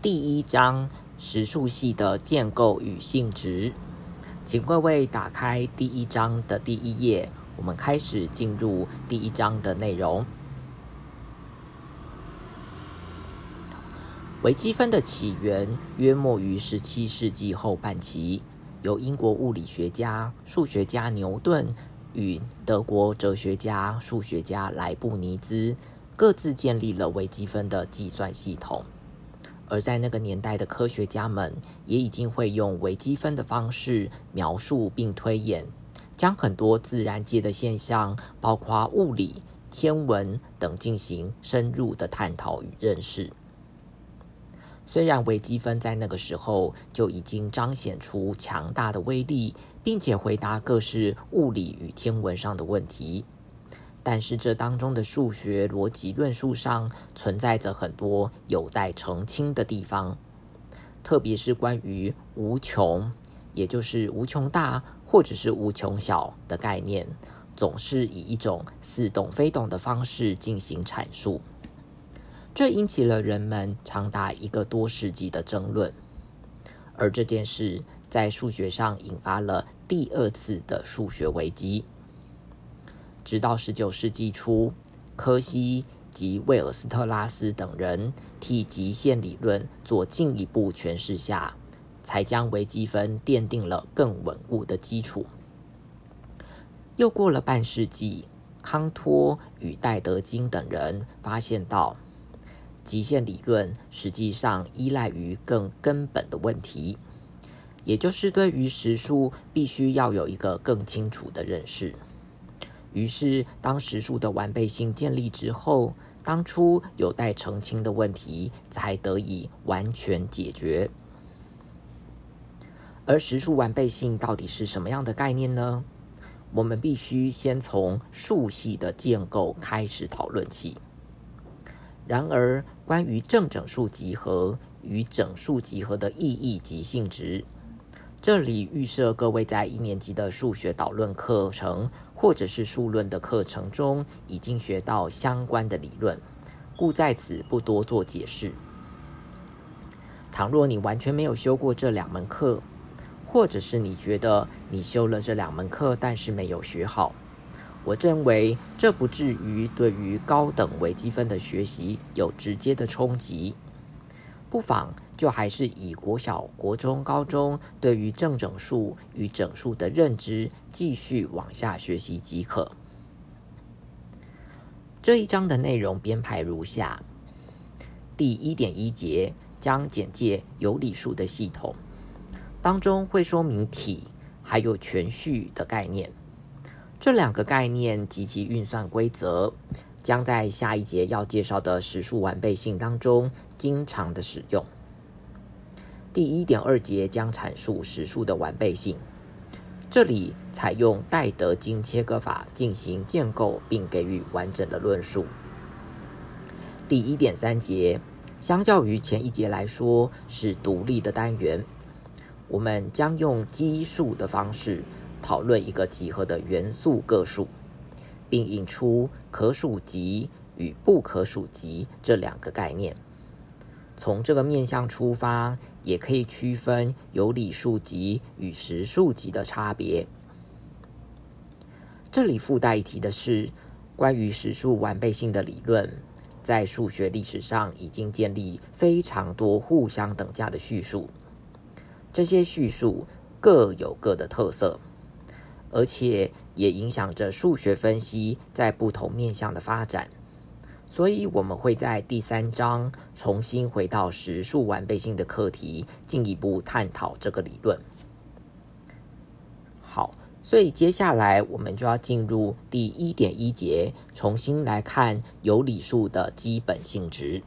第一章实数系的建构与性质，请各位打开第一章的第一页，我们开始进入第一章的内容。微积分的起源约莫于十七世纪后半期，由英国物理学家、数学家牛顿与德国哲学家、数学家莱布尼兹各自建立了微积分的计算系统。而在那个年代的科学家们也已经会用微积分的方式描述并推演，将很多自然界的现象，包括物理、天文等进行深入的探讨与认识。虽然微积分在那个时候就已经彰显出强大的威力，并且回答各式物理与天文上的问题，但是这当中的数学逻辑论述上存在着很多有待澄清的地方，特别是关于无穷，也就是无穷大或者是无穷小的概念，总是以一种似懂非懂的方式进行阐述。这引起了人们长达一个多世纪的争论，而这件事在数学上引发了第二次的数学危机。直到十九世纪初，柯西及威尔斯特拉斯等人替极限理论做进一步诠释下，才将微积分奠定了更稳固的基础。又过了半世纪，康托与戴德金等人发现到。极限理论实际上依赖于更根本的问题，也就是对于实数必须要有一个更清楚的认识。于是，当实数的完备性建立之后，当初有待澄清的问题才得以完全解决。而实数完备性到底是什么样的概念呢？我们必须先从数系的建构开始讨论起。然而，关于正整数集合与整数集合的意义及性质，这里预设各位在一年级的数学导论课程或者是数论的课程中已经学到相关的理论，故在此不多做解释。倘若你完全没有修过这两门课，或者是你觉得你修了这两门课，但是没有学好。我认为这不至于对于高等微积分的学习有直接的冲击，不妨就还是以国小、国中、高中对于正整数与整数的认知继续往下学习即可。这一章的内容编排如下：第一点一节将简介有理数的系统，当中会说明体还有全序的概念。这两个概念及其运算规则，将在下一节要介绍的实数完备性当中经常的使用。第一点二节将阐述实数的完备性，这里采用戴德金切割法进行建构，并给予完整的论述。第一点三节相较于前一节来说是独立的单元，我们将用基数的方式。讨论一个集合的元素个数，并引出可数集与不可数集这两个概念。从这个面向出发，也可以区分有理数集与实数集的差别。这里附带一提的是，关于实数完备性的理论，在数学历史上已经建立非常多互相等价的叙述。这些叙述各有各的特色。而且也影响着数学分析在不同面向的发展，所以我们会在第三章重新回到实数完备性的课题，进一步探讨这个理论。好，所以接下来我们就要进入第一点一节，重新来看有理数的基本性质。